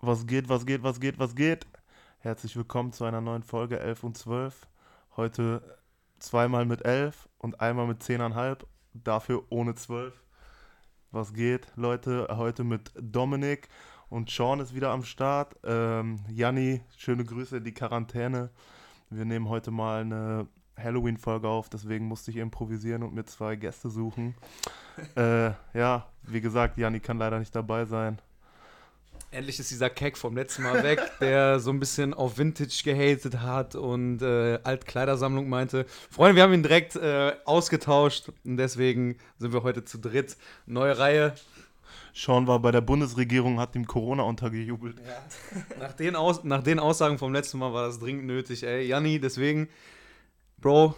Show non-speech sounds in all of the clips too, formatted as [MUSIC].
Was geht, was geht, was geht, was geht? Herzlich willkommen zu einer neuen Folge 11 und 12. Heute zweimal mit 11 und einmal mit 10,5. Dafür ohne 12. Was geht, Leute? Heute mit Dominik und Sean ist wieder am Start. Ähm, Janni, schöne Grüße in die Quarantäne. Wir nehmen heute mal eine Halloween-Folge auf, deswegen musste ich improvisieren und mir zwei Gäste suchen. [LAUGHS] äh, ja, wie gesagt, Janni kann leider nicht dabei sein. Endlich ist dieser Keck vom letzten Mal weg, [LAUGHS] der so ein bisschen auf Vintage gehatet hat und äh, Altkleidersammlung meinte. Freunde, wir haben ihn direkt äh, ausgetauscht und deswegen sind wir heute zu dritt. Neue Reihe. Sean war bei der Bundesregierung, hat ihm Corona untergejubelt. Ja. [LAUGHS] nach, den Aus nach den Aussagen vom letzten Mal war das dringend nötig, ey. Janni, deswegen, Bro,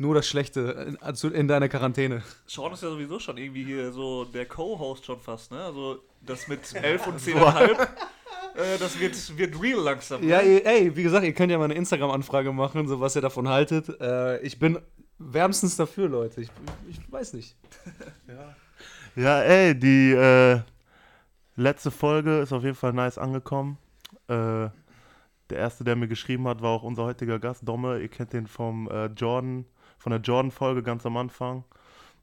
nur das Schlechte in, in deiner Quarantäne. Sean ist ja sowieso schon irgendwie hier so der Co-Host schon fast, ne? Also das mit 11 und 10,5, äh, das wird, wird real langsam. Ne? Ja, ey, wie gesagt, ihr könnt ja mal eine Instagram-Anfrage machen, so was ihr davon haltet. Äh, ich bin wärmstens dafür, Leute. Ich, ich weiß nicht. [LAUGHS] ja. ja, ey, die äh, letzte Folge ist auf jeden Fall nice angekommen. Äh, der erste, der mir geschrieben hat, war auch unser heutiger Gast, Domme. Ihr kennt den vom äh, Jordan, von der Jordan-Folge ganz am Anfang.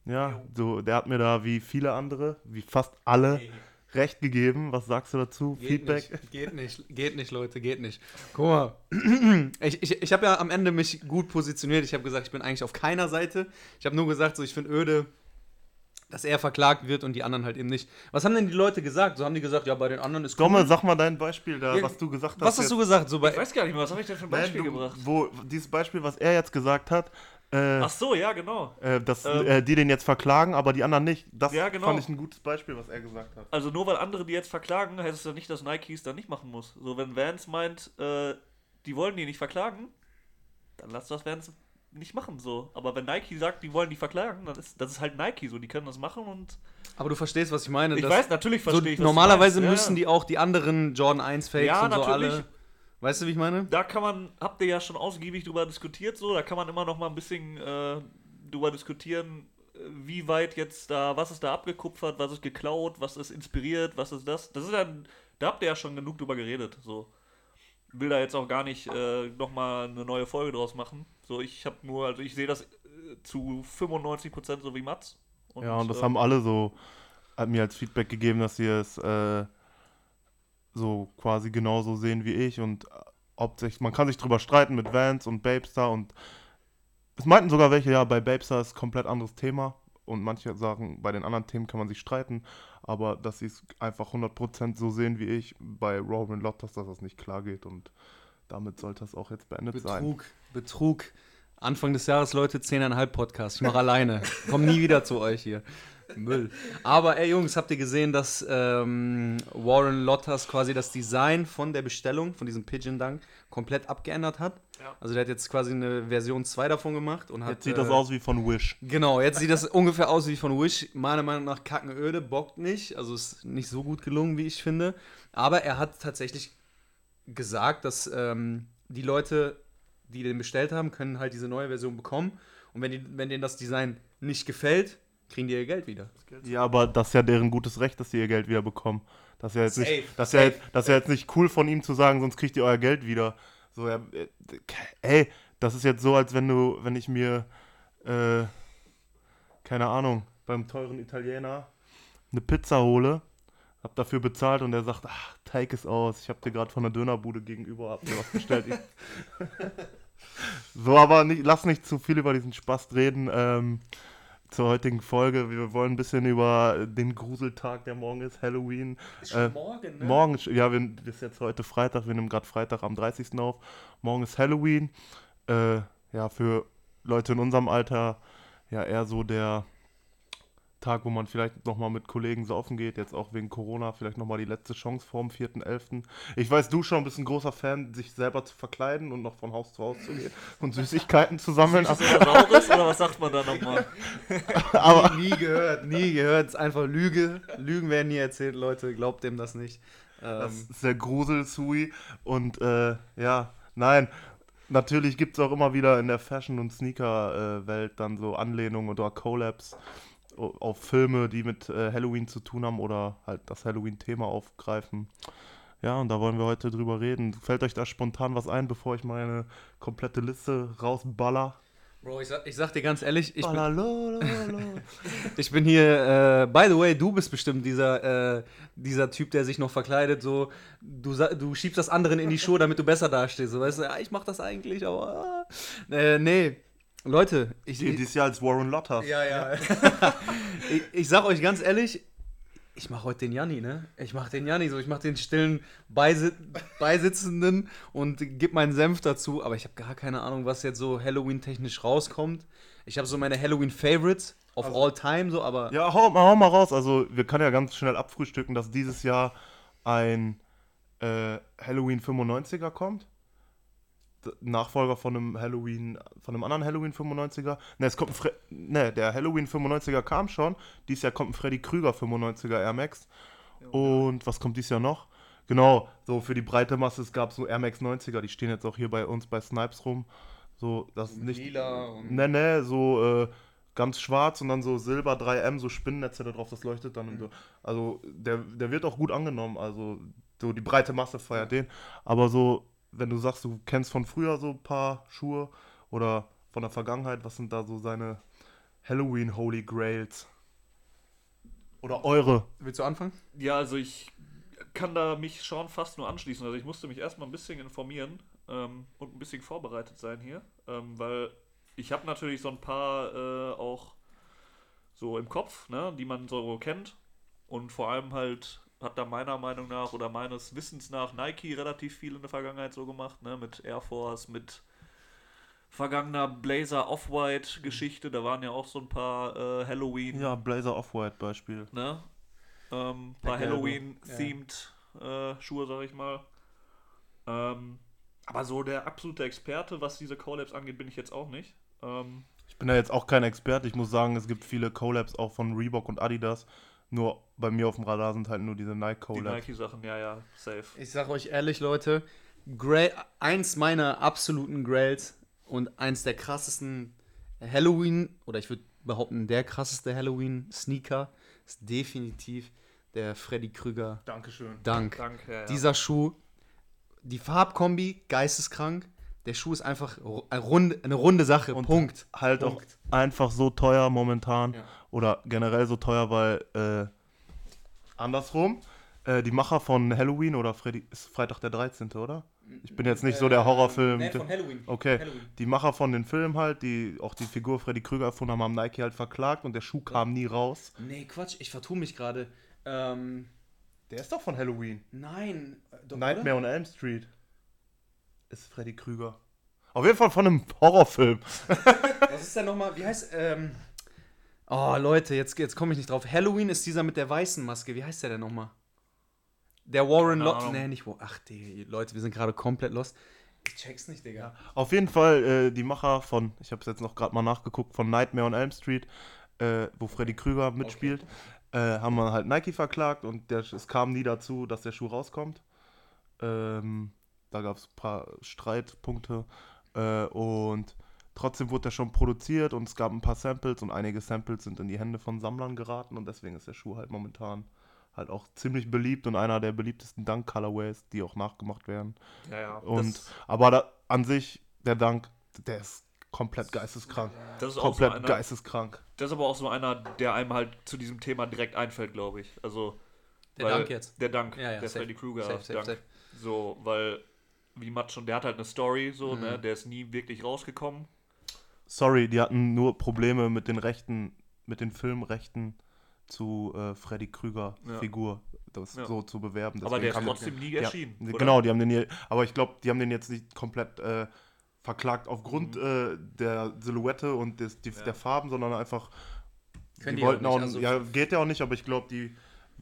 Ja, so, der hat mir da wie viele andere, wie fast alle, recht gegeben. Was sagst du dazu? Geht Feedback? Nicht, geht nicht, geht nicht, Leute, geht nicht. Guck mal, ich, ich, ich habe ja am Ende mich gut positioniert. Ich habe gesagt, ich bin eigentlich auf keiner Seite. Ich habe nur gesagt, so ich finde öde, dass er verklagt wird und die anderen halt eben nicht. Was haben denn die Leute gesagt? So haben die gesagt, ja, bei den anderen ist cool. Domme, sag mal dein Beispiel da, ja, was du gesagt hast. Was hast jetzt. du gesagt? So bei ich weiß gar nicht mehr, was habe ich denn für ein Beispiel Nein, du, gebracht? Wo, dieses Beispiel, was er jetzt gesagt hat, äh, Ach so, ja, genau. Äh, dass ähm, äh, die den jetzt verklagen, aber die anderen nicht. Das ja, genau. fand ich ein gutes Beispiel, was er gesagt hat. Also nur weil andere die jetzt verklagen, heißt es ja nicht, dass Nike es dann nicht machen muss. So, wenn Vans meint, äh, die wollen die nicht verklagen, dann lass das Vans nicht machen so. Aber wenn Nike sagt, die wollen die verklagen, dann ist das ist halt Nike so, die können das machen und. Aber du verstehst, was ich meine. Ich weiß, natürlich verstehe so, ich. Normalerweise müssen ja. die auch die anderen Jordan 1 Fakes ja, und so natürlich. alle Weißt du, wie ich meine? Da kann man, habt ihr ja schon ausgiebig drüber diskutiert, so, da kann man immer noch mal ein bisschen äh, drüber diskutieren, wie weit jetzt da, was ist da abgekupfert, was ist geklaut, was ist inspiriert, was ist das. Das ist ja, da habt ihr ja schon genug drüber geredet, so. Will da jetzt auch gar nicht äh, nochmal eine neue Folge draus machen. So, ich habe nur, also ich sehe das äh, zu 95% so wie Mats. Und, ja, und das äh, haben alle so, hat mir als Feedback gegeben, dass sie es äh, so quasi genauso sehen wie ich und äh, ob sich, man kann sich drüber streiten mit Vans und Babestar und es meinten sogar welche, ja, bei Babestar ist komplett anderes Thema und manche sagen, bei den anderen Themen kann man sich streiten, aber dass sie es einfach 100% so sehen wie ich bei Robin Lottas, dass das nicht klar geht und damit sollte das auch jetzt beendet Betrug, sein. Betrug, Betrug. Anfang des Jahres, Leute, 10,5 Podcast. Ich mache alleine. [LAUGHS] Komm nie wieder zu euch hier. Müll. Aber ey Jungs, habt ihr gesehen, dass ähm, Warren Lottas quasi das Design von der Bestellung, von diesem Pigeon Dunk, komplett abgeändert hat? Ja. Also der hat jetzt quasi eine Version 2 davon gemacht und hat. Jetzt sieht äh, das aus wie von Wish. Genau, jetzt sieht das ungefähr aus wie von Wish. Meiner Meinung nach kackenöde, bockt nicht. Also ist nicht so gut gelungen, wie ich finde. Aber er hat tatsächlich gesagt, dass ähm, die Leute, die den bestellt haben, können halt diese neue Version bekommen. Und wenn, die, wenn denen das Design nicht gefällt, kriegen die ihr Geld wieder. Ja, aber das ist ja deren gutes Recht, dass sie ihr Geld wieder bekommen. Das ist ja jetzt, nicht, das ist ja, das ist ja jetzt nicht cool von ihm zu sagen, sonst kriegt ihr euer Geld wieder. So, ja, äh, ey, das ist jetzt so, als wenn du, wenn ich mir, äh, keine Ahnung, beim teuren Italiener eine Pizza hole, hab dafür bezahlt und der sagt, ach, Teig ist aus, ich hab dir gerade von der Dönerbude gegenüber hab mir was bestellt. [LAUGHS] so, aber nicht, lass nicht zu viel über diesen Spaß reden. Ähm, zur heutigen Folge. Wir wollen ein bisschen über den Gruseltag, der morgen ist, Halloween. Ist schon äh, morgen, ne? Morgen, ja, wir, das ist jetzt heute Freitag, wir nehmen gerade Freitag am 30. auf. Morgen ist Halloween. Äh, ja, für Leute in unserem Alter ja eher so der Tag, wo man vielleicht nochmal mit Kollegen saufen geht, jetzt auch wegen Corona, vielleicht nochmal die letzte Chance vor dem 4.11. Ich weiß, du schon bist ein großer Fan, sich selber zu verkleiden und noch von Haus zu Haus zu gehen [LAUGHS] und Süßigkeiten zu sammeln. Ist das Saures, oder was sagt man da nochmal? [LAUGHS] Aber nie, nie gehört, nie gehört. Es ist einfach Lüge. Lügen werden nie erzählt, Leute, glaubt dem das nicht. das ähm, ist der Grusel-Sui und äh, ja, nein, natürlich gibt es auch immer wieder in der Fashion- und Sneaker-Welt dann so Anlehnungen oder Collabs auf Filme, die mit äh, Halloween zu tun haben oder halt das Halloween-Thema aufgreifen. Ja, und da wollen wir heute drüber reden. Fällt euch da spontan was ein, bevor ich meine komplette Liste rausballer? Bro, ich sag, ich sag dir ganz ehrlich, ich bin, [LAUGHS] ich bin hier, äh, by the way, du bist bestimmt dieser, äh, dieser Typ, der sich noch verkleidet, so, du, du schiebst das anderen in die Schuhe, damit du besser dastehst, so, weißt du, ja, ich mach das eigentlich, aber, äh, nee, Leute, ich, Die dieses Jahr als Warren Lotter. Ja, ja. [LAUGHS] ich, ich sag euch ganz ehrlich, ich mach heute den Janni, ne? Ich mach den Janni so, ich mach den stillen Beisi Beisitzenden und gib meinen Senf dazu, aber ich habe gar keine Ahnung, was jetzt so Halloween-technisch rauskommt. Ich habe so meine Halloween-Favorites of Also- all time, so, aber. Ja, hau, hau mal raus. Also, wir können ja ganz schnell abfrühstücken, dass dieses Jahr ein äh, Halloween 95er kommt. Nachfolger von einem Halloween, von einem anderen Halloween 95er. Ne, es kommt ein Fre ne, der Halloween 95er kam schon. Dieses Jahr kommt ein Freddy Krüger 95er Air Max. Und was kommt dieses Jahr noch? Genau, so für die breite Masse, es gab so Air Max 90er, die stehen jetzt auch hier bei uns bei Snipes rum. So, das ist nicht. Lila und. Ne, ne, so äh, ganz schwarz und dann so Silber 3M, so Spinnennetze da drauf, das leuchtet dann und so. Also der, der wird auch gut angenommen, also so die breite Masse feiert den. Aber so, wenn du sagst, du kennst von früher so ein paar Schuhe oder von der Vergangenheit, was sind da so seine Halloween Holy Grails? Oder eure? Willst du anfangen? Ja, also ich kann da mich schon fast nur anschließen. Also ich musste mich erstmal ein bisschen informieren ähm, und ein bisschen vorbereitet sein hier, ähm, weil ich habe natürlich so ein paar äh, auch so im Kopf, ne, die man so kennt und vor allem halt hat da meiner Meinung nach oder meines Wissens nach Nike relativ viel in der Vergangenheit so gemacht, ne, mit Air Force, mit vergangener Blazer Off-White Geschichte, da waren ja auch so ein paar äh, Halloween Ja, Blazer Off-White Beispiel. ne? Ähm, paar Halloween-themed äh, Schuhe, sag ich mal. Ähm, aber so der absolute Experte, was diese Collabs angeht, bin ich jetzt auch nicht. Ähm, Ich bin da jetzt auch kein Experte, ich muss sagen, es gibt viele Collabs auch von Reebok und Adidas. Nur bei mir auf dem Radar sind halt nur diese Nike die Collabs. Nike-Sachen, ja, ja, safe. Ich sag euch ehrlich, Leute, Grail, eins meiner absoluten Grails und eins der krassesten Halloween, oder ich würde behaupten, der krasseste Halloween-Sneaker ist definitiv der Freddy Krüger Dankeschön. Dank. Danke, ja, ja. Dieser Schuh, die Farbkombi, geisteskrank. Der Schuh ist einfach eine runde, eine runde Sache. Und Punkt. halt Punkt. auch einfach so teuer momentan Ja. Oder generell so teuer, weil äh, andersrum, äh, die Macher von Halloween oder Freddy, ist Freitag der 13., oder? Ich bin jetzt nicht so der Horrorfilm. Nee, von Halloween. Okay, Halloween. die Macher von den Filmen halt, die auch die Figur Freddy Krüger erfunden haben, haben Nike halt verklagt und der Schuh kam nie raus. Nee, Quatsch, ich vertue mich gerade. Ähm, Der ist doch von Halloween. nein. äh, Doch, Nightmare on Elm Street. Ist Freddy Krüger. Auf jeden Fall von einem Horrorfilm. Was ist denn nochmal? Wie heißt. Ähm, oh, Leute, jetzt, jetzt komme ich nicht drauf. Halloween ist dieser mit der weißen Maske. Wie heißt der denn nochmal? Der Warren. Ahnung. Nee, nicht Warren. Ach, die Leute, wir sind gerade komplett lost. Ich check's nicht, Digga. Auf jeden Fall äh, die Macher von, ich habe es jetzt noch gerade mal nachgeguckt, von Nightmare on Elm Street, äh, wo Freddy Krüger mitspielt, äh, haben wir halt Nike verklagt und der, es kam nie dazu, dass der Schuh rauskommt. Ähm, da gab es ein paar Streitpunkte äh, und trotzdem wurde der schon produziert und es gab ein paar Samples und einige Samples sind in die Hände von Sammlern geraten und deswegen ist der Schuh halt momentan halt auch ziemlich beliebt und einer der beliebtesten Dunk-Colorways, die auch nachgemacht werden. Ja, ja. Und, aber da, an sich, der Dank, der ist komplett geisteskrank. das ist auch Komplett so einer, geisteskrank. Das ist aber auch so einer, der einem halt zu diesem Thema direkt einfällt, glaube ich. Also Der weil- Dank jetzt. Der Dank, Ja, ja, der safe. Freddy Krueger Safe, safe, Dank. safe. So, weil wie Matt schon, der hat halt eine Story, so, Mhm. ne, der ist nie wirklich rausgekommen. Sorry, die hatten nur Probleme mit den Rechten, mit den Filmrechten zu äh, Freddy Krüger Ja. Figur, das Ja. so zu bewerben. aber der ist trotzdem nie ja, erschienen. oder? Genau, die haben den hier, aber ich glaube, die haben den jetzt nicht komplett äh, verklagt aufgrund Mhm. äh, der Silhouette und des, die, Ja. der Farben, sondern einfach Können die die auch wollten nicht, auch, also- ja, geht ja auch nicht, aber ich glaube, die,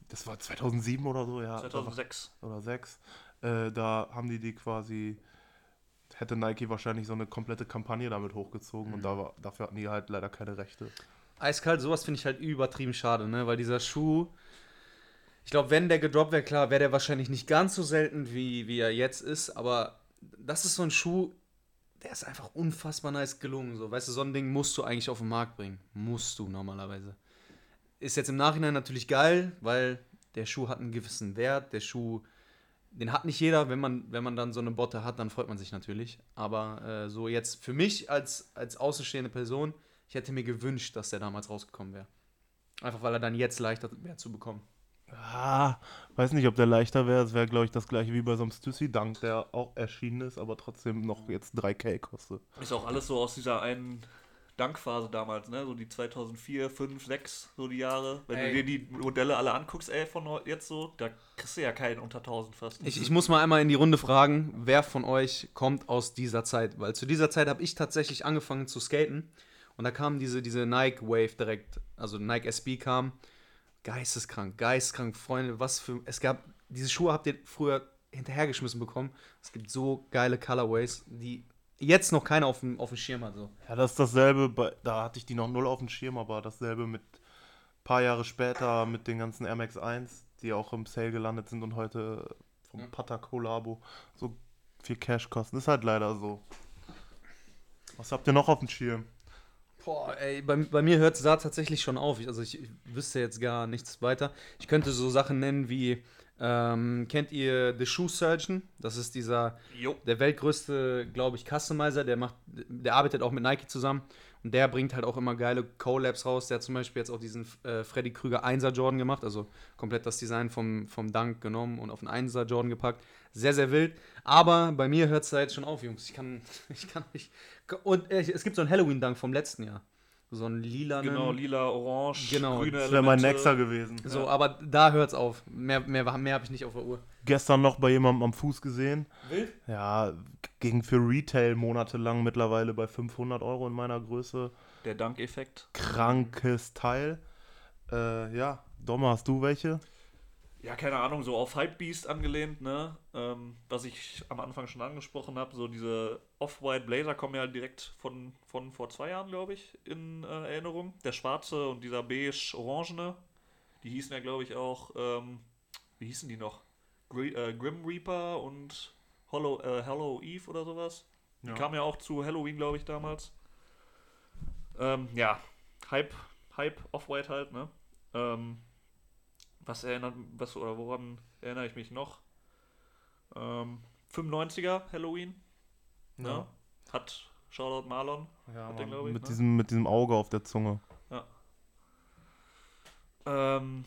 das war 2007 oder so, ja. 2006. oder 6. Äh, da haben die die quasi, hätte Nike wahrscheinlich so eine komplette Kampagne damit hochgezogen und da war, dafür hatten die halt leider keine Rechte. Eiskalt, sowas finde ich halt übertrieben schade, ne? Weil dieser Schuh, ich glaube, wenn der gedroppt wäre, klar, wäre der wahrscheinlich nicht ganz so selten, wie, wie er jetzt ist, aber das ist so ein Schuh, der ist einfach unfassbar nice gelungen. So, weißt du, so ein Ding musst du eigentlich auf den Markt bringen. Musst du normalerweise. Ist jetzt im Nachhinein natürlich geil, weil der Schuh hat einen gewissen Wert, der Schuh, den hat nicht jeder. Wenn man, wenn man dann so eine Botte hat, dann freut man sich natürlich. Aber äh, so jetzt für mich als, als außenstehende Person, ich hätte mir gewünscht, dass der damals rausgekommen wäre. Einfach weil er dann jetzt leichter wäre zu bekommen. Ah, weiß nicht, ob der leichter wäre. Es wäre, glaube ich, das gleiche wie bei so einem Stussy Dank, der auch erschienen ist, aber trotzdem noch jetzt 3K kostet. Ist auch alles so aus dieser einen Dankphase damals, ne? So die 2004, 5, 6, so die Jahre. Wenn Ey. du dir die Modelle alle anguckst, ey, von jetzt so, da kriegst du ja keinen unter 1000 fast. Ich, ich muss mal einmal in die Runde fragen, wer von euch kommt aus dieser Zeit? Weil zu dieser Zeit habe ich tatsächlich angefangen zu skaten und da kam diese, diese Nike Wave direkt, also Nike SB kam. Geisteskrank, geisteskrank, Freunde, was für. Es gab, diese Schuhe habt ihr früher hinterhergeschmissen bekommen. Es gibt so geile Colorways, die jetzt noch keiner auf dem, auf dem Schirm hat. So. Ja, das ist dasselbe, bei, da hatte ich die noch null auf dem Schirm, aber dasselbe mit ein paar Jahre später mit den ganzen Air Max 1, die auch im Sale gelandet sind und heute vom Ja. Pata Collabo so viel Cash kosten. Ist halt leider so. Was habt ihr noch auf dem Schirm? Boah, ey, bei, bei mir hört es da tatsächlich schon auf. Ich, also ich, ich wüsste jetzt gar nichts weiter. Ich könnte so Sachen nennen wie, ähm, kennt ihr The Shoe Surgeon? Das ist dieser, Jo. der weltgrößte, glaube ich, Customizer, der macht, der arbeitet auch mit Nike zusammen und der bringt halt auch immer geile Collabs raus. Der hat zum Beispiel jetzt auch diesen äh, Freddy Krüger 1er Jordan gemacht, also komplett das Design vom, vom Dunk genommen und auf einen 1er Jordan gepackt. Sehr, sehr wild. Aber bei mir hört es da jetzt schon auf, Jungs. Ich kann, [LAUGHS] ich kann nicht. Und äh, es gibt so einen Halloween-Dunk vom letzten Jahr. So einen lila. Genau, lila, orange, Genau, grüne Das wäre mein. Nexer gewesen. So, aber da hört's auf. Mehr, mehr, mehr habe ich nicht auf der Uhr. Gestern noch bei jemandem am Fuß gesehen. Wild? Ja, ging für Retail monatelang mittlerweile bei 500 Euro in meiner Größe. Der Dankeffekt. Krankes Teil. Äh, ja, Dommer, hast du welche? Ja, keine Ahnung, so auf Hypebeast angelehnt, ne? Ähm, was ich am Anfang schon angesprochen habe, so diese Off-White Blazer kommen ja direkt von, von vor zwei Jahren, glaube ich, in äh, Erinnerung. Der schwarze und dieser beige-orangene, die hießen ja, glaube ich, auch, ähm, wie hießen die noch? Gri äh, Grim Reaper und Hollow, äh, Hello Eve oder sowas. Die Ja. kamen ja auch zu Halloween, glaube ich, damals. Ähm, ja, Hype, Hype, Off-White halt, ne? Ähm, was erinnert, was oder woran erinnere ich mich noch? Ähm, 95er Halloween, ne? Hat Shoutout Marlon. Ja, Mann, glaub ich, mit, ne? diesem, mit diesem Auge auf der Zunge. Ähm,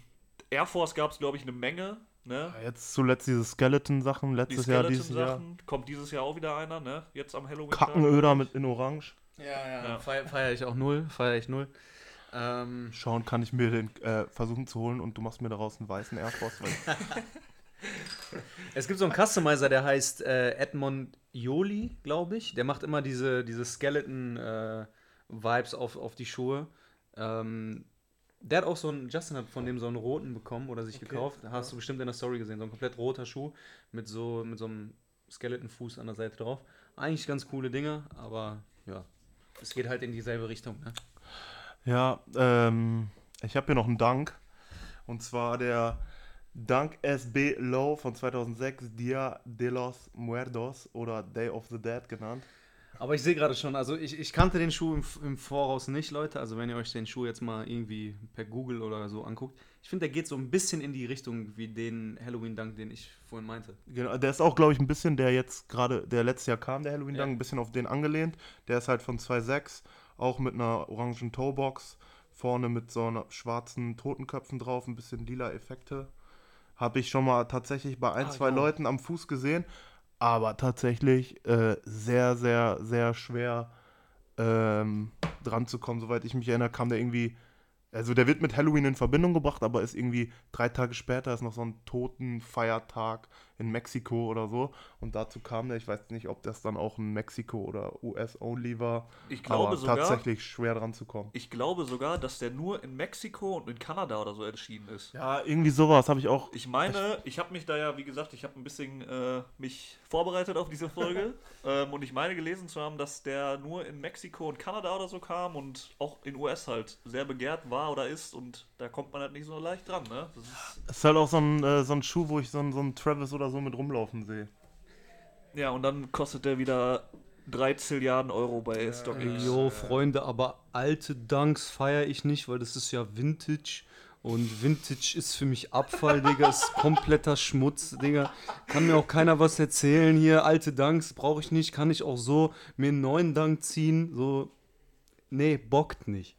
Air Force gab es, glaube ich, eine Menge, ne? Ja, jetzt zuletzt diese Skeleton-Sachen, Die letztes Jahr, dieses Jahr. Skeleton-Sachen. Kommt dieses Jahr auch wieder einer, ne? Jetzt am Halloween. Kackenöder mit in Orange. Ja, ja. Ja. Feier, feier ich auch null. Feier ich null. Ähm, Schauen, kann ich mir den äh, versuchen zu holen und du machst mir daraus einen weißen Air Force. [LAUGHS] Es gibt so einen Customizer, der heißt äh, Edmond Joli, glaube ich. Der macht immer diese, diese Skeleton-Vibes auf, auf die Schuhe. Ähm, der hat auch so einen, Justin hat von dem so einen roten bekommen oder sich Okay, gekauft. Hast du bestimmt in der Story gesehen. So ein komplett roter Schuh mit so, mit so einem Skeleton-Fuß an der Seite drauf. Eigentlich ganz coole Dinge, aber ja. Es geht halt in dieselbe Richtung. Ne? Ja, ähm, ich habe hier noch einen Dank. Und zwar der Dank SB Low von 2006, Dia de los Muertos oder Day of the Dead genannt. Aber ich sehe gerade schon, also ich, ich kannte den Schuh im, im Voraus nicht, Leute. Also wenn ihr euch den Schuh jetzt mal irgendwie per Google oder so anguckt, ich finde, der geht so ein bisschen in die Richtung wie den Halloween-Dank, den ich vorhin meinte. Genau, der ist auch, glaube ich, ein bisschen, der jetzt gerade, der letztes Jahr kam, der Halloween Ja. Ein bisschen auf den angelehnt. Der ist halt von 2.6, auch mit einer orangen Toebox, vorne mit so einer schwarzen Totenköpfen drauf, ein bisschen lila Effekte. Habe ich schon mal tatsächlich bei ein, Ah, zwei ja. Leuten am Fuß gesehen, aber tatsächlich äh, sehr, sehr, sehr schwer ähm, dran zu kommen. Soweit ich mich erinnere, kam der irgendwie, also der wird mit Halloween in Verbindung gebracht, aber ist irgendwie drei Tage später ist noch so ein Totenfeiertag in Mexiko oder so. Und dazu kam der, ich weiß nicht, ob das dann auch ein Mexiko oder US-Only war, Ich glaube aber sogar, tatsächlich schwer dran zu kommen. ich glaube sogar, dass der nur in Mexiko und in Kanada oder so erschienen ist. Ja, irgendwie sowas habe ich auch. Ich meine, ich habe mich da ja, wie gesagt, ich habe ein bisschen äh, mich vorbereitet auf diese Folge [LAUGHS] ähm, und ich meine gelesen zu haben, dass der nur in Mexiko und Kanada oder so kam und auch in US halt sehr begehrt war oder ist und da kommt man halt nicht so leicht dran, ne? Das ist, ist halt auch so ein, äh, so ein Schuh, wo ich so einen, so einen Travis oder so mit rumlaufen sehe. ja, und dann kostet der wieder 3 Zilliarden Euro bei StockX. Jo, Freunde, aber alte Dunks feiere ich nicht, weil das ist ja Vintage Und Vintage ist für mich Abfall, Digga. Ist kompletter Schmutz, Digga. Kann mir auch keiner was erzählen hier. Alte Dunks brauche ich nicht. Kann ich auch so mir einen neuen Dunk ziehen. So. Nee, bockt nicht.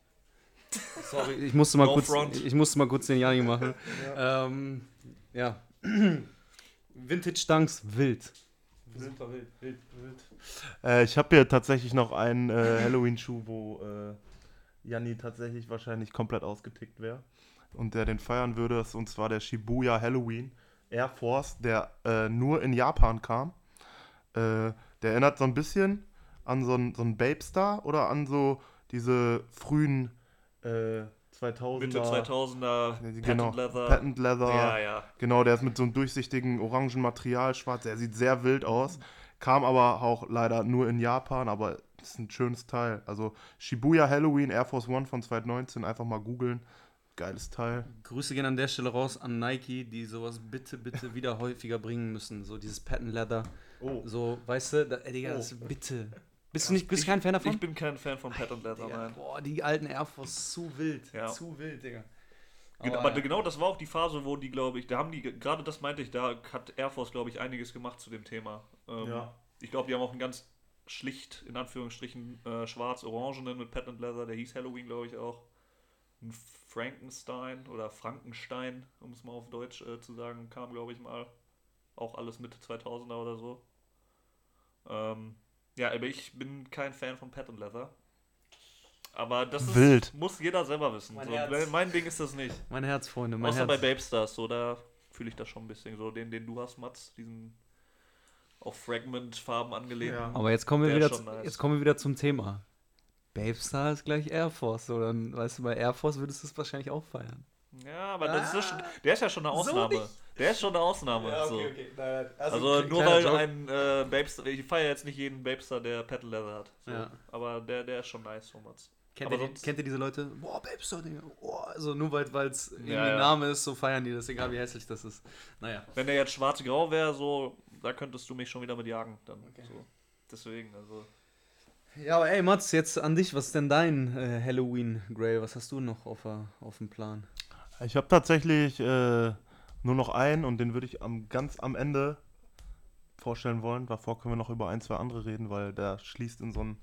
Sorry, ich musste mal, No kurz, front. ich musste mal kurz den Jani machen. Ja. Ähm, ja. Vintage Dunks, wild. Super wild, wild, wild. Äh, ich habe hier tatsächlich noch einen äh, Halloween-Schuh, wo äh, Janni tatsächlich wahrscheinlich komplett ausgetickt wäre und der den feiern würde. Das- Und zwar der Shibuya Halloween Air Force, der äh, nur in Japan kam. Äh, der erinnert so ein bisschen an so einen so Babe-Star oder an so diese frühen äh, 2000er. Mitte 2000er, Genau, Patent Leather. Patent Leather. Ja, ja. Genau, der ist mit so einem durchsichtigen orangen Material schwarz. Der sieht sehr wild aus. Kam aber auch leider nur in Japan, aber ist ein schönes Teil. Also Shibuya Halloween Air Force One von 2019, einfach mal googeln. Geiles Teil. Grüße gehen an der Stelle raus an Nike, die sowas bitte, bitte wieder häufiger bringen müssen. So dieses Patent Leather. Oh. So, weißt du, da, ey, Digga, Oh. das, bitte. Bist du nicht bist du kein Fan davon? Ich bin kein Fan von Patent Leather, Digga, nein. boah, die alten Air Force, zu wild. Ja. Zu wild, Digga. Gen- Aber, Aber ja. genau das war auch die Phase, wo die, glaube ich, da haben die, gerade das meinte ich, da hat Air Force, glaube ich, einiges gemacht zu dem Thema. Ähm, Ja. Ich glaube, die haben auch einen ganz schlicht, in Anführungsstrichen, äh, schwarz-orangenen mit Patent Leather, der hieß Halloween, glaube ich, auch. Ein Frankenstein oder Frankenstein, um es mal auf Deutsch äh, zu sagen, kam, glaube ich, mal. Auch alles Mitte 2000er oder so. Ähm, ja, aber ich bin kein Fan von Patent Leather. Aber das ist, Wild. muss jeder selber wissen. Mein so, Herz. mein Ding ist das nicht. Mein Herz, Freunde, mein Außer bei Herz. Babe Stars, so, da fühle ich das schon ein bisschen. So, den, den du hast, Mats, diesen auf Fragment-Farben angelehnt. Ja. Aber jetzt kommen wir Der wieder, zu- nice. jetzt kommen wir wieder zum Thema. Babestar ist gleich Air Force. So, dann, weißt du, bei Air Force würdest du es wahrscheinlich auch feiern. Ja, aber das ist ja schon, Ah. der ist ja schon eine So Ausnahme. nicht. Der ist schon eine Ausnahme. so. Nein, Also, nur weil ein äh, Babestar, ich feiere jetzt nicht jeden Babestar, der Patent Leather hat. So. Ja. Aber der, der ist schon nice, so Mats. Kennt, ihr, kennt ihr diese Leute? Boah, Babestar, Digga. Boah, also nur weil es irgendwie Ja, ein ja. Name ist, so feiern die das, egal wie hässlich das ist. Naja. Wenn der jetzt schwarz-grau wäre, so, da könntest du mich schon wieder mit jagen. Dann, Okay. so. Deswegen, also. Ja, aber ey, Mats, jetzt an dich. Was ist denn dein äh, Halloween Grail? Was hast du noch auf, der- auf dem Plan? Ich habe tatsächlich äh, nur noch einen und den würde ich am, ganz am Ende vorstellen wollen. Davor können wir noch über ein, zwei andere reden, weil der schließt in so ein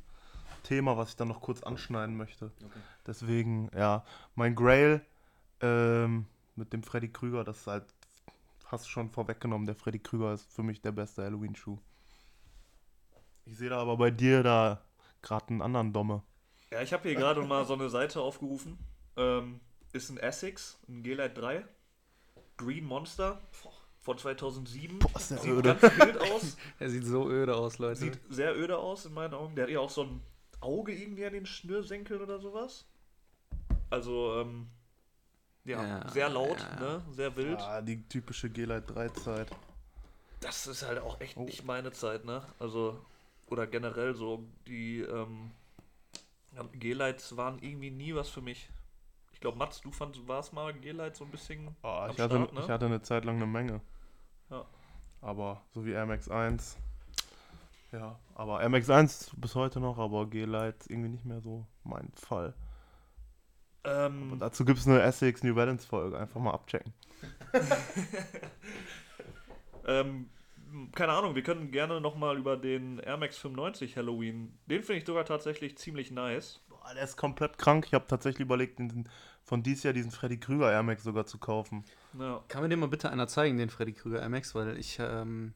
Thema, was ich dann noch kurz anschneiden möchte. Okay. Deswegen, ja, mein Grail ähm, mit dem Freddy Krüger, das ist halt, hast du schon vorweggenommen, der Freddy Krüger ist für mich der beste Halloween-Schuh. Ich sehe da aber bei dir da gerade einen anderen Domme. Ja, ich habe hier gerade mal so eine Seite aufgerufen. Ähm, ist ein Essex, ein G-Lite 3. Green Monster von 2007. Boah, ist der Sieht öde. ganz wild aus. [LAUGHS] Er sieht so öde aus, Leute. Sieht sehr öde aus in meinen Augen. Der hat ja auch so ein Auge irgendwie an den Schnürsenkeln oder sowas. Also, ähm, ja, Ja, sehr laut, ja. ne? Sehr wild. Ah, die typische G-Lite 3-Zeit. Das ist halt auch echt Oh. nicht meine Zeit, ne? Also, oder generell so, die ähm, G-Lights waren irgendwie nie was für mich. Ich glaube, Mats, du fandst, war es mal G-Light so ein bisschen Oh, ich, hatte, Start, ne? ich hatte eine Zeit lang eine Menge. Ja. Aber so wie Air Max 1. Ja, aber Air Max 1 bis heute noch, aber G-Lite irgendwie nicht mehr so mein Fall. Ähm, Und dazu gibt es eine Essex New Balance Folge. Einfach mal abchecken. [LAUGHS] ähm, keine Ahnung, wir können gerne nochmal über den Air Max 95 Halloween, den finde ich sogar tatsächlich ziemlich nice. Boah, der ist komplett krank. Ich habe tatsächlich überlegt, den, von dieses Jahr diesen Freddy Krüger Air Max sogar zu kaufen. Ja. Kann mir den mal bitte einer zeigen, den Freddy Krüger MX, weil ich, ähm,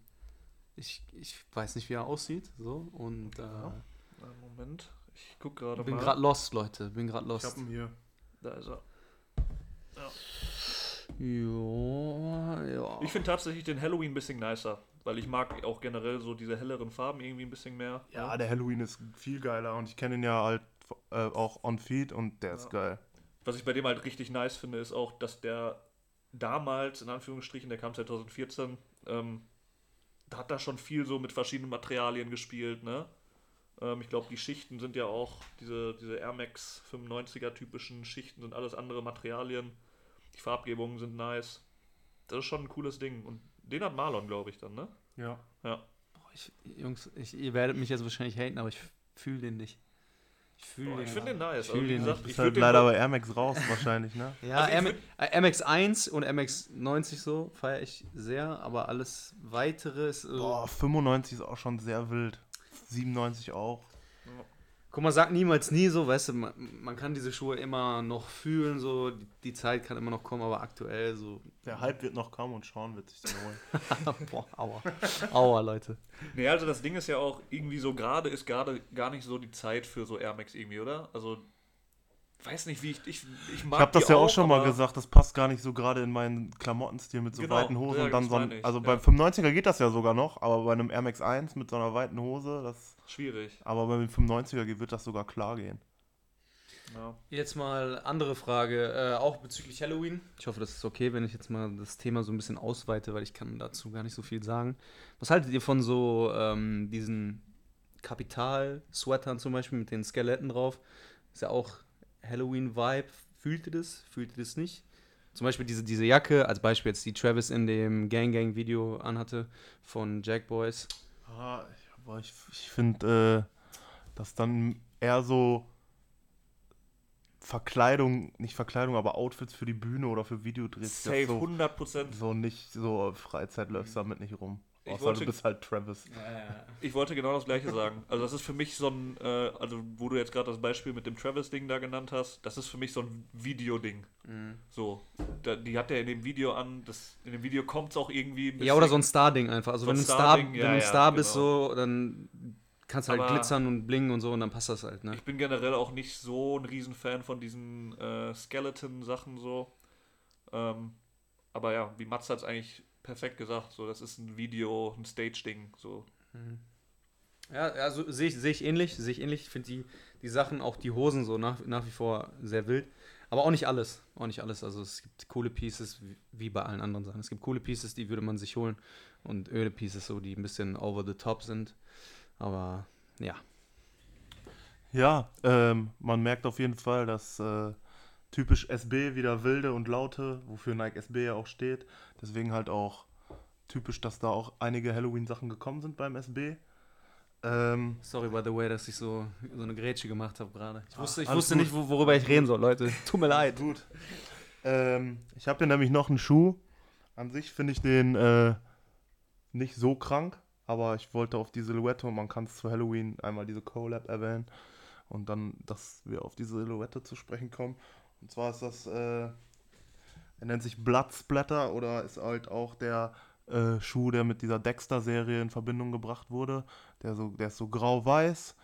ich, ich weiß nicht, wie er aussieht. So, und äh, Einen Moment, ich guck gerade bin gerade lost, Leute. Bin gerade Ich lost. habe ihn hier. Da ist er. Ja, ja. Ich finde tatsächlich den Halloween ein bisschen nicer, weil ich mag auch generell so diese helleren Farben irgendwie ein bisschen mehr. Ja, der Halloween ist viel geiler und ich kenne ihn ja halt äh, auch on feed und der ist Ja. geil. Was ich bei dem halt richtig nice finde, ist auch, dass der damals, in Anführungsstrichen, der kam 2014, ähm, da hat er schon viel so mit verschiedenen Materialien gespielt, ne? Ähm, ich glaube, die Schichten sind ja auch, diese, diese Air Max 95er typischen Schichten sind alles andere Materialien. Die Farbgebungen sind nice. Das ist schon ein cooles Ding. Und den hat Marlon, glaube ich, dann, ne? Ja. Ja. Boah, ich, Jungs, ich, ihr werdet mich jetzt wahrscheinlich haten, aber ich fühle den nicht. Ich fühle Oh, ich finde den nice. fühl Also, wie den gesagt, ich würde halt den leider bei Air Max raus wahrscheinlich, ne? Ja, Also ich M würd- äh, MX1 und MX90 so feiere ich sehr, aber alles weitere ist. Boah, 95 ist auch schon sehr wild. 97 auch. Guck mal, sag niemals nie so, weißt du, man, man kann diese Schuhe immer noch fühlen, so, die, die Zeit kann immer noch kommen, aber aktuell so. Der Hype wird noch kommen und Sean wird sich den holen. [LAUGHS] Boah, aua. Aua, Leute. Nee, also das Ding ist ja auch irgendwie so gerade ist gerade gar nicht so die Zeit für so Air Max irgendwie, oder? Also weiß nicht, wie ich ich, ich mag Ich habe das ja auch schon mal gesagt, das passt gar nicht so gerade in meinen Klamottenstil mit so Genau, weiten Hosen ja, und dann so ein, also ja. beim 95er geht das ja sogar noch, aber bei einem Air Max 1 mit so einer weiten Hose, das Schwierig. aber bei dem 95er geht- wird das sogar klar gehen. Ja. Jetzt mal andere Frage, äh, auch bezüglich Halloween. Ich hoffe, das ist okay, wenn ich jetzt mal das Thema so ein bisschen ausweite, weil ich kann dazu gar nicht so viel sagen. Was haltet ihr von so ähm, diesen Kapital-Sweatern zum Beispiel mit den Skeletten drauf? Ist ja auch Halloween-Vibe. Fühlt ihr das? Fühlt ihr das nicht? Zum Beispiel diese, diese Jacke, als Beispiel jetzt die Travis in dem Gang Gang Video anhatte von Jack Boys. Ah, ich, aber ich, ich finde, äh, dass dann eher so Verkleidung, nicht Verkleidung, aber Outfits für die Bühne oder für Videodrehs. Safe, so, 100 Prozent. so nicht so Freizeit läufst damit nicht rum. Ich Außer wollte- du bist halt Travis. Ich wollte genau das gleiche sagen. Also das ist für mich so ein, äh, also wo du jetzt gerade das Beispiel mit dem Travis-Ding da genannt hast, das ist für mich so ein Videoding. Mhm. So, da, die hat er in dem Video an, das, in dem Video kommt es auch irgendwie ein Ja, oder so ein Star-Ding einfach. Also So wenn ein du ein Star, Star-Ding, wenn ja, du ein ja, Star bist, genau. so, dann kannst du halt Aber- glitzern und blingen und so und dann passt das halt, ne? Ich bin generell auch nicht so ein Riesenfan von diesen äh, Skeleton-Sachen so. Ähm, aber ja, wie Mats hat es eigentlich perfekt gesagt, so das ist ein Video, ein Stage-Ding. So. Ja, also sehe ich, sehe ich ähnlich, sehe ich ähnlich. Ich finde die, die Sachen, auch die Hosen so nach, nach wie vor sehr wild. Aber auch nicht alles. Auch nicht alles. Also es gibt coole Pieces, wie, wie bei allen anderen Sachen. Es gibt coole Pieces, die würde man sich holen. Und öde Pieces, so, die ein bisschen over the top sind. Aber ja. Ja, ähm, man merkt auf jeden Fall, dass äh, typisch SB wieder wilde und laute, wofür Nike SB ja auch steht. Deswegen halt auch typisch, dass da auch einige Halloween-Sachen gekommen sind beim SB. Ähm, Sorry, by the way, dass ich so, so eine Grätsche gemacht habe gerade. Ich wusste, ich alles wusste gut. nicht, wo, worüber ich reden soll, Leute. Tut mir leid. Gut. Ähm, ich habe hier nämlich noch einen Schuh. An sich finde ich den äh, nicht so krank, aber ich wollte auf die Silhouette und man kann es zu Halloween einmal diese Collab erwähnen und dann, dass wir auf die Silhouette zu sprechen kommen. Und zwar ist das, äh, er nennt sich Blood Splatter oder ist halt auch der äh, Schuh, der mit dieser Dexter-Serie in Verbindung gebracht wurde. Der, so, der ist so grau-weiß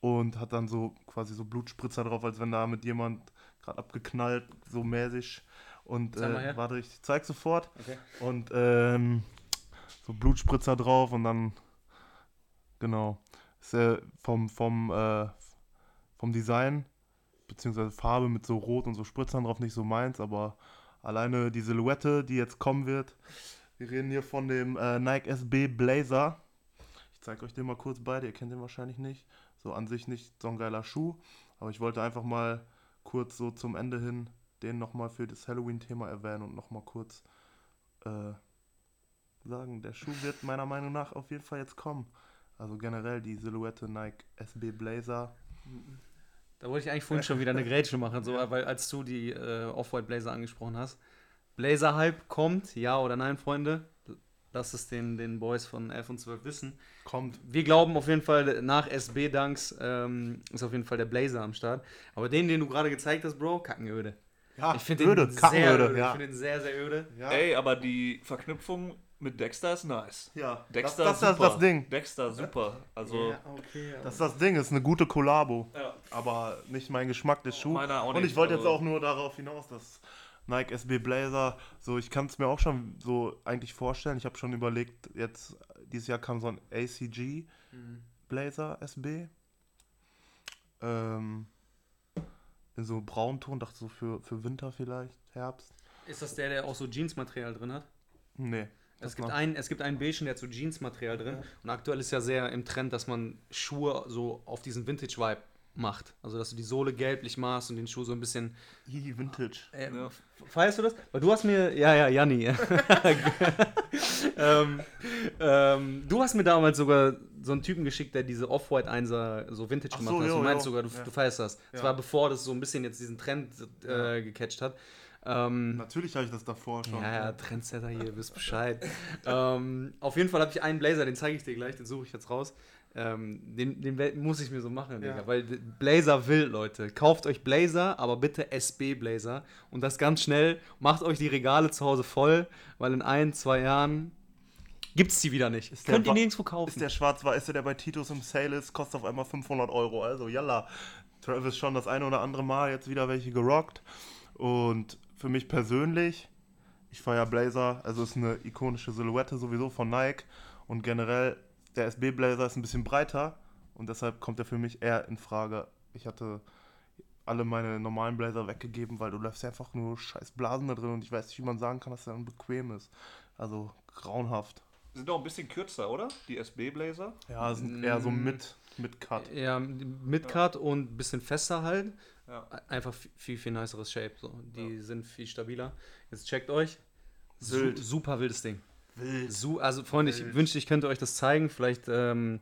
und hat dann so quasi so Blutspritzer drauf, als wenn da mit jemand gerade abgeknallt, so mäßig. Und äh, warte, ich zeig sofort. Okay. Und ähm, so Blutspritzer drauf und dann, genau, ist äh, vom, vom, äh, vom Design, beziehungsweise Farbe mit so Rot und so Spritzern drauf nicht so meins, aber alleine die Silhouette, die jetzt kommen wird, wir reden hier von dem äh, Nike SB Blazer. Ich zeige euch den mal kurz beide, ihr kennt den wahrscheinlich nicht. So an sich nicht so ein geiler Schuh, aber ich wollte einfach mal kurz so zum Ende hin den nochmal für das Halloween-Thema erwähnen und nochmal kurz äh, sagen, der Schuh wird meiner Meinung nach auf jeden Fall jetzt kommen. Also generell die Silhouette Nike SB Blazer. Da wollte ich eigentlich vorhin schon wieder eine Grätsche machen, so, weil als du die äh, Off-White Blazer angesprochen hast. Blazer-Hype kommt, ja oder nein, Freunde? Lass es den, den Boys von 11 und 12 wissen. Kommt. Wir glauben auf jeden Fall, nach SB-Dunks ähm, ist auf jeden Fall der Blazer am Start. Aber den, den du gerade gezeigt hast, Bro, kackenöde. Ja, Ich finde öde, den sehr kackenöde, öde. Ich ja. finde den sehr, sehr öde. ja. Ey, aber die Verknüpfung mit Dexter ist nice. ja. Dexter das, das ist super. das Ding. Dexter super. Also okay. Das ist das Ding, ist eine gute Kollabo. ja. Aber nicht mein Geschmack des Schuhs. Meiner auch Und nicht, ich wollte jetzt also- auch nur darauf hinaus, dass Nike SB Blazer, so ich kann es mir auch schon so eigentlich vorstellen. Ich habe schon überlegt, jetzt dieses Jahr kam so ein ACG Blazer SB. Ähm, in so Braunton, dachte so für, für Winter vielleicht, Herbst. Ist das der, der auch so Jeans-Material drin hat? Nee. Es gibt, einen, es gibt einen Beigen, der hat so Jeans-Material drin. Und aktuell ist ja sehr im Trend, dass man Schuhe so auf diesen Vintage-Vibe macht. Also, dass du die Sohle gelblich machst und den Schuh so ein bisschen. Ih, Vintage. Äh, Ja. Feierst du das? Weil du hast mir. Ja, ja, Janni. [LAUGHS] ähm, ähm, du hast mir damals sogar so einen Typen geschickt, der diese Off-White 1er so Vintage Ach gemacht so, hat. jo, Du meinst jo. sogar, du, Ja. du feierst das. Das Ja. war bevor das so ein bisschen jetzt diesen Trend äh, gecatcht hat. Ähm, Natürlich habe ich das davor schon. ja, ja, Trendsetter hier, wisst Bescheid. [LAUGHS] ähm, auf jeden Fall habe ich einen Blazer, den zeige ich dir gleich, den suche ich jetzt raus. Ähm, den, den muss ich mir so machen, Ja. Digga, weil Blazer will, Leute. Kauft euch Blazer, aber bitte SB Blazer und das ganz schnell. Macht euch die Regale zu Hause voll, weil in ein, zwei Jahren gibt's die wieder nicht. Ist Könnt ihr nirgendwo kaufen. Ist der schwarz-weiße, der bei Titus im Sale ist, kostet auf einmal 500 Euro. Also, yalla. Travis schon das eine oder andere Mal jetzt wieder welche gerockt. Und für mich persönlich, ich feiere Blazer. Also, ist eine ikonische Silhouette sowieso von Nike. Und generell, der SB Blazer ist ein bisschen breiter. Und deshalb kommt er für mich eher in Frage. Ich hatte alle meine normalen Blazer weggegeben, weil du läufst ja einfach nur scheiß Blasen da drin und ich weiß nicht, wie man sagen kann, dass der dann bequem ist. Also grauenhaft. Sind auch ein bisschen kürzer, oder? Die SB-Blazer. Ja, sind eher so Mm. mit, mit Cut. Ja, mit Cut und ein bisschen fester halt. Ja. Einfach viel, viel, niceres Shape. So. Die sind viel stabiler. Jetzt checkt euch. Wild. Su super wildes Ding. Wild. Su also Freunde, ich Wild. wünschte, ich könnte euch das zeigen. Vielleicht ähm,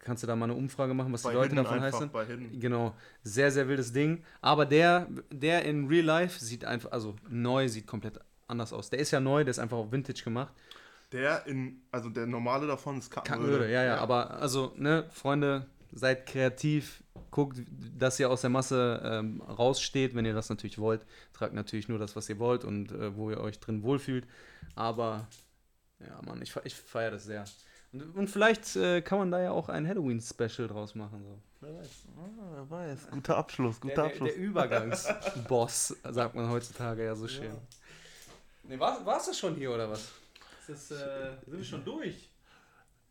kannst du da mal eine Umfrage machen, was Bei die Leute Hidden davon heißen. bei Hidden. Genau, sehr, sehr wildes Ding. Aber der, der in Real Life sieht einfach, also neu sieht komplett anders aus. Der ist ja neu, der ist einfach auf Vintage gemacht. Der in, also der normale davon ist Kackenöde. Kackenöde, ja, ja, aber also, ne, Freunde, seid kreativ, guckt, dass ihr aus der Masse ähm, raussteht, wenn ihr das natürlich wollt. Tragt natürlich nur das, was ihr wollt und äh, wo ihr euch drin wohlfühlt. Aber, ja, Mann, ich, ich feiere das sehr. Und, und vielleicht äh, kann man da ja auch ein Halloween-Special draus machen. So. Wer weiß. Ah, wer weiß. Guter Abschluss, guter Der, der, Abschluss. der Übergangsboss, [LAUGHS] sagt man heutzutage ja so schön. Ne, war, war's das schon hier oder was? Ist das, äh, sind wir schon durch?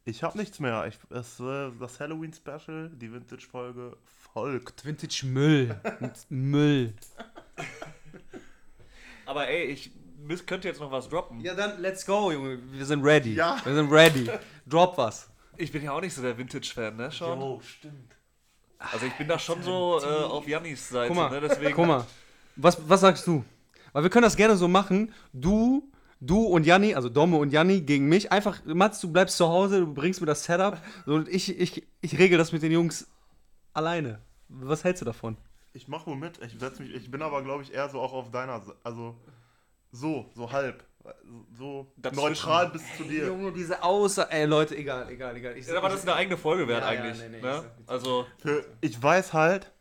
Ich habe nichts mehr. Ich, es, äh, das Halloween-Special, die Vintage-Folge folgt. Vintage Müll. Müll. Aber ey, ich könnte jetzt noch was droppen. Ja, dann let's go, Junge. Wir sind ready. Ja. Wir sind ready. Drop was. Ich bin ja auch nicht so der Vintage-Fan, ne? Schon. Jo, stimmt. Also ich bin da schon so äh, auf Jannis Seite, Guck mal, ne? Deswegen. Guck mal. Was, was sagst du? Weil wir können das gerne so machen. Du, du und Janni, also Domme und Janni gegen mich. Einfach, Mats, du bleibst zu Hause, du bringst mir das Setup. So, und ich, ich, ich regel das mit den Jungs alleine. Was hältst du davon? Ich mache wohl mit. Ich, setz mich, ich bin aber, glaube ich, eher so auch auf deiner Seite. Also so, so halb. So Dazwischen. neutral bis zu dir. Junge, diese Außer... Ey, Leute, egal, egal, egal. Ich, Ja, aber das ist eine eigene Folge wert Ja, ja, eigentlich. nee, nee, ich ne? Also, Für, ich weiß halt,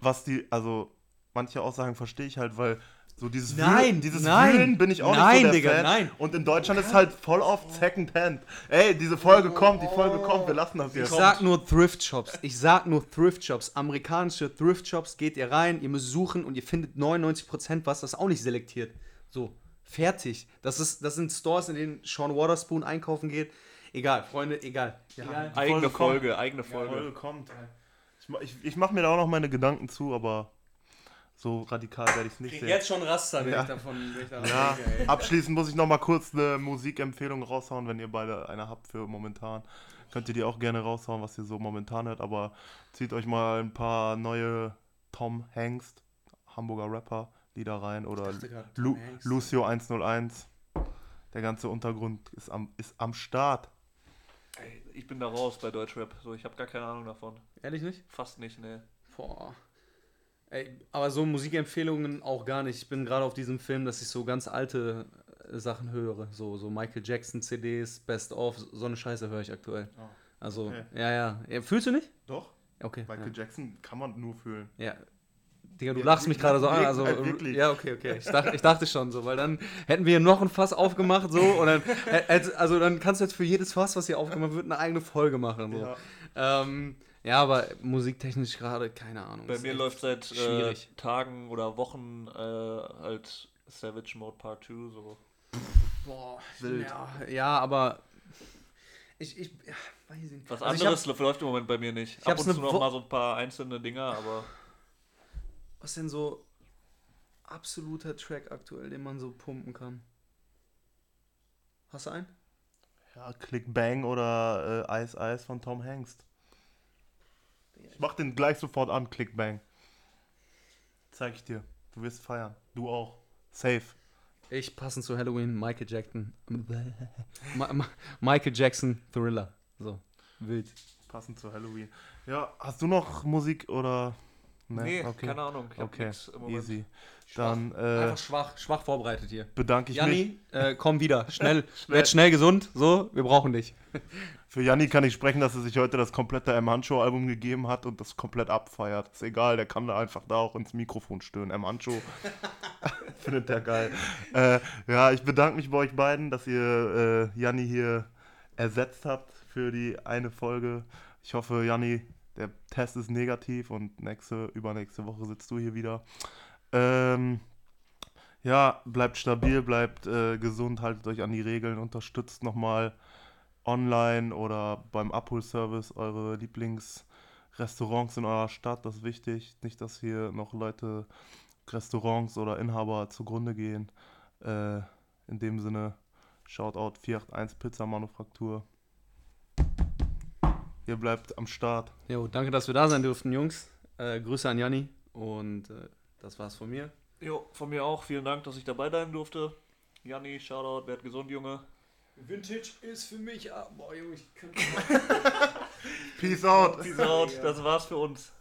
was die, also manche Aussagen verstehe ich halt, weil so dieses Nein, Wühlen, dieses nein, Wühlen bin ich auch nein, nicht so der Digga, Fan. nein. Und in Deutschland ist halt voll oft Secondhand. Ey, diese Folge kommt, die Folge kommt, wir lassen das Ich jetzt. sag nur Thrift Shops. Ich sag nur Thrift Shops. Amerikanische Thrift Shops geht ihr rein, ihr müsst suchen und ihr findet 99% was, das auch nicht selektiert. So, fertig. Das, ist, das sind Stores, in denen Sean Waterspoon einkaufen geht. Egal, Freunde, egal. egal. Die eigene Folge Folge, eigene Die Folge. Folge kommt. Ich, ich, ich mache mir da auch noch meine Gedanken zu, aber so radikal werde ich es nicht Ich sehen. jetzt schon Raster, wenn Ja. ich davon, wenn ich Ja, denke, abschließend muss ich noch mal kurz eine Musikempfehlung raushauen, wenn ihr beide eine habt für momentan. Könnt ihr die auch gerne raushauen, was ihr so momentan hört, aber zieht euch mal ein paar neue Tom Hengst, Hamburger Rapper, Lieder rein oder Lu Hanks. Lucio 101. Der ganze Untergrund ist am, ist am Start. Ey, ich bin da raus bei Deutschrap. So, ich habe gar keine Ahnung davon. Ehrlich nicht? Fast nicht, ne. Boah. Ey, aber so Musikempfehlungen auch gar nicht. Ich bin gerade auf diesem Film, dass ich so ganz alte äh, Sachen höre. So, so Michael Jackson CDs, Best of, so eine Scheiße höre ich aktuell. Oh, Also, okay. ja, ja, ja. Fühlst du nicht? Doch, Okay. Michael Jackson kann man nur fühlen. Ja. ja. Digga, du Ja, lachst mich gerade so an. Also, halt wirklich. ja, okay, okay. Ich dachte, ich dachte schon so, weil dann hätten wir noch ein Fass aufgemacht so und dann, also dann kannst du jetzt für jedes Fass, was hier aufgemacht wird, eine eigene Folge machen. So. Ja. Ähm, ja, aber musiktechnisch gerade, keine Ahnung. Bei mir läuft seit äh. Tagen oder Wochen äh, halt Savage Mode Part 2 so. Boah, Wild. Ja, ja, aber ich, ich ja, weiß nicht. Was Also anderes läuft im Moment bei mir nicht. ich Ab und ne zu noch Wo- mal so ein paar einzelne Dinger, aber Hab, was denn so absoluter Track aktuell, den man so pumpen kann? Hast du einen? Ja, Click Bang oder äh, Ice Ice von Tom Hengst. Ich mach den gleich sofort an, Clickbang. Zeig ich dir. Du wirst feiern. Du auch. Safe. Ich passend zu Halloween, Michael Jackson. [LAUGHS] Michael Jackson Thriller. So, wild. Passend zu Halloween. Ja, hast du noch Musik oder. Ne? Nee, okay. keine Ahnung. Ich Okay, easy. Schwach. Dann äh, Einfach schwach, schwach vorbereitet hier. bedanke ich mich. Janni, äh, komm wieder. [LAUGHS] Schnell, werd schnell gesund. So, wir brauchen dich. Für Janni kann ich sprechen, dass er sich heute das komplette M. Hancho Album gegeben hat und das komplett abfeiert. Ist egal, der kann da einfach da auch ins Mikrofon stöhnen. M. Hancho [LAUGHS] [LAUGHS] findet der geil. Äh, ja, ich bedanke mich bei euch beiden, dass ihr äh, Janni hier ersetzt habt für die eine Folge. Ich hoffe, Janni, der Test ist negativ und nächste, übernächste Woche sitzt du hier wieder. Ähm, ja, bleibt stabil, bleibt äh, gesund, haltet euch an die Regeln, unterstützt nochmal online oder beim Abholservice eure Lieblingsrestaurants in eurer Stadt. Das ist wichtig. Nicht, dass hier noch Leute, Restaurants oder Inhaber zugrunde gehen. Äh, in dem Sinne, Shoutout 481 Pizza Manufaktur. Ihr bleibt am Start. Jo, danke, dass wir da sein durften, Jungs. Äh, Grüße an Janni. Und äh, das war's von mir. Jo, von mir auch. Vielen Dank, dass ich dabei sein durfte. Janni, Shoutout, werd gesund, Junge. Vintage ist für mich. Ah, boah, Junge, ich könnte. [LAUGHS] Peace out. Peace out. Das war's für uns.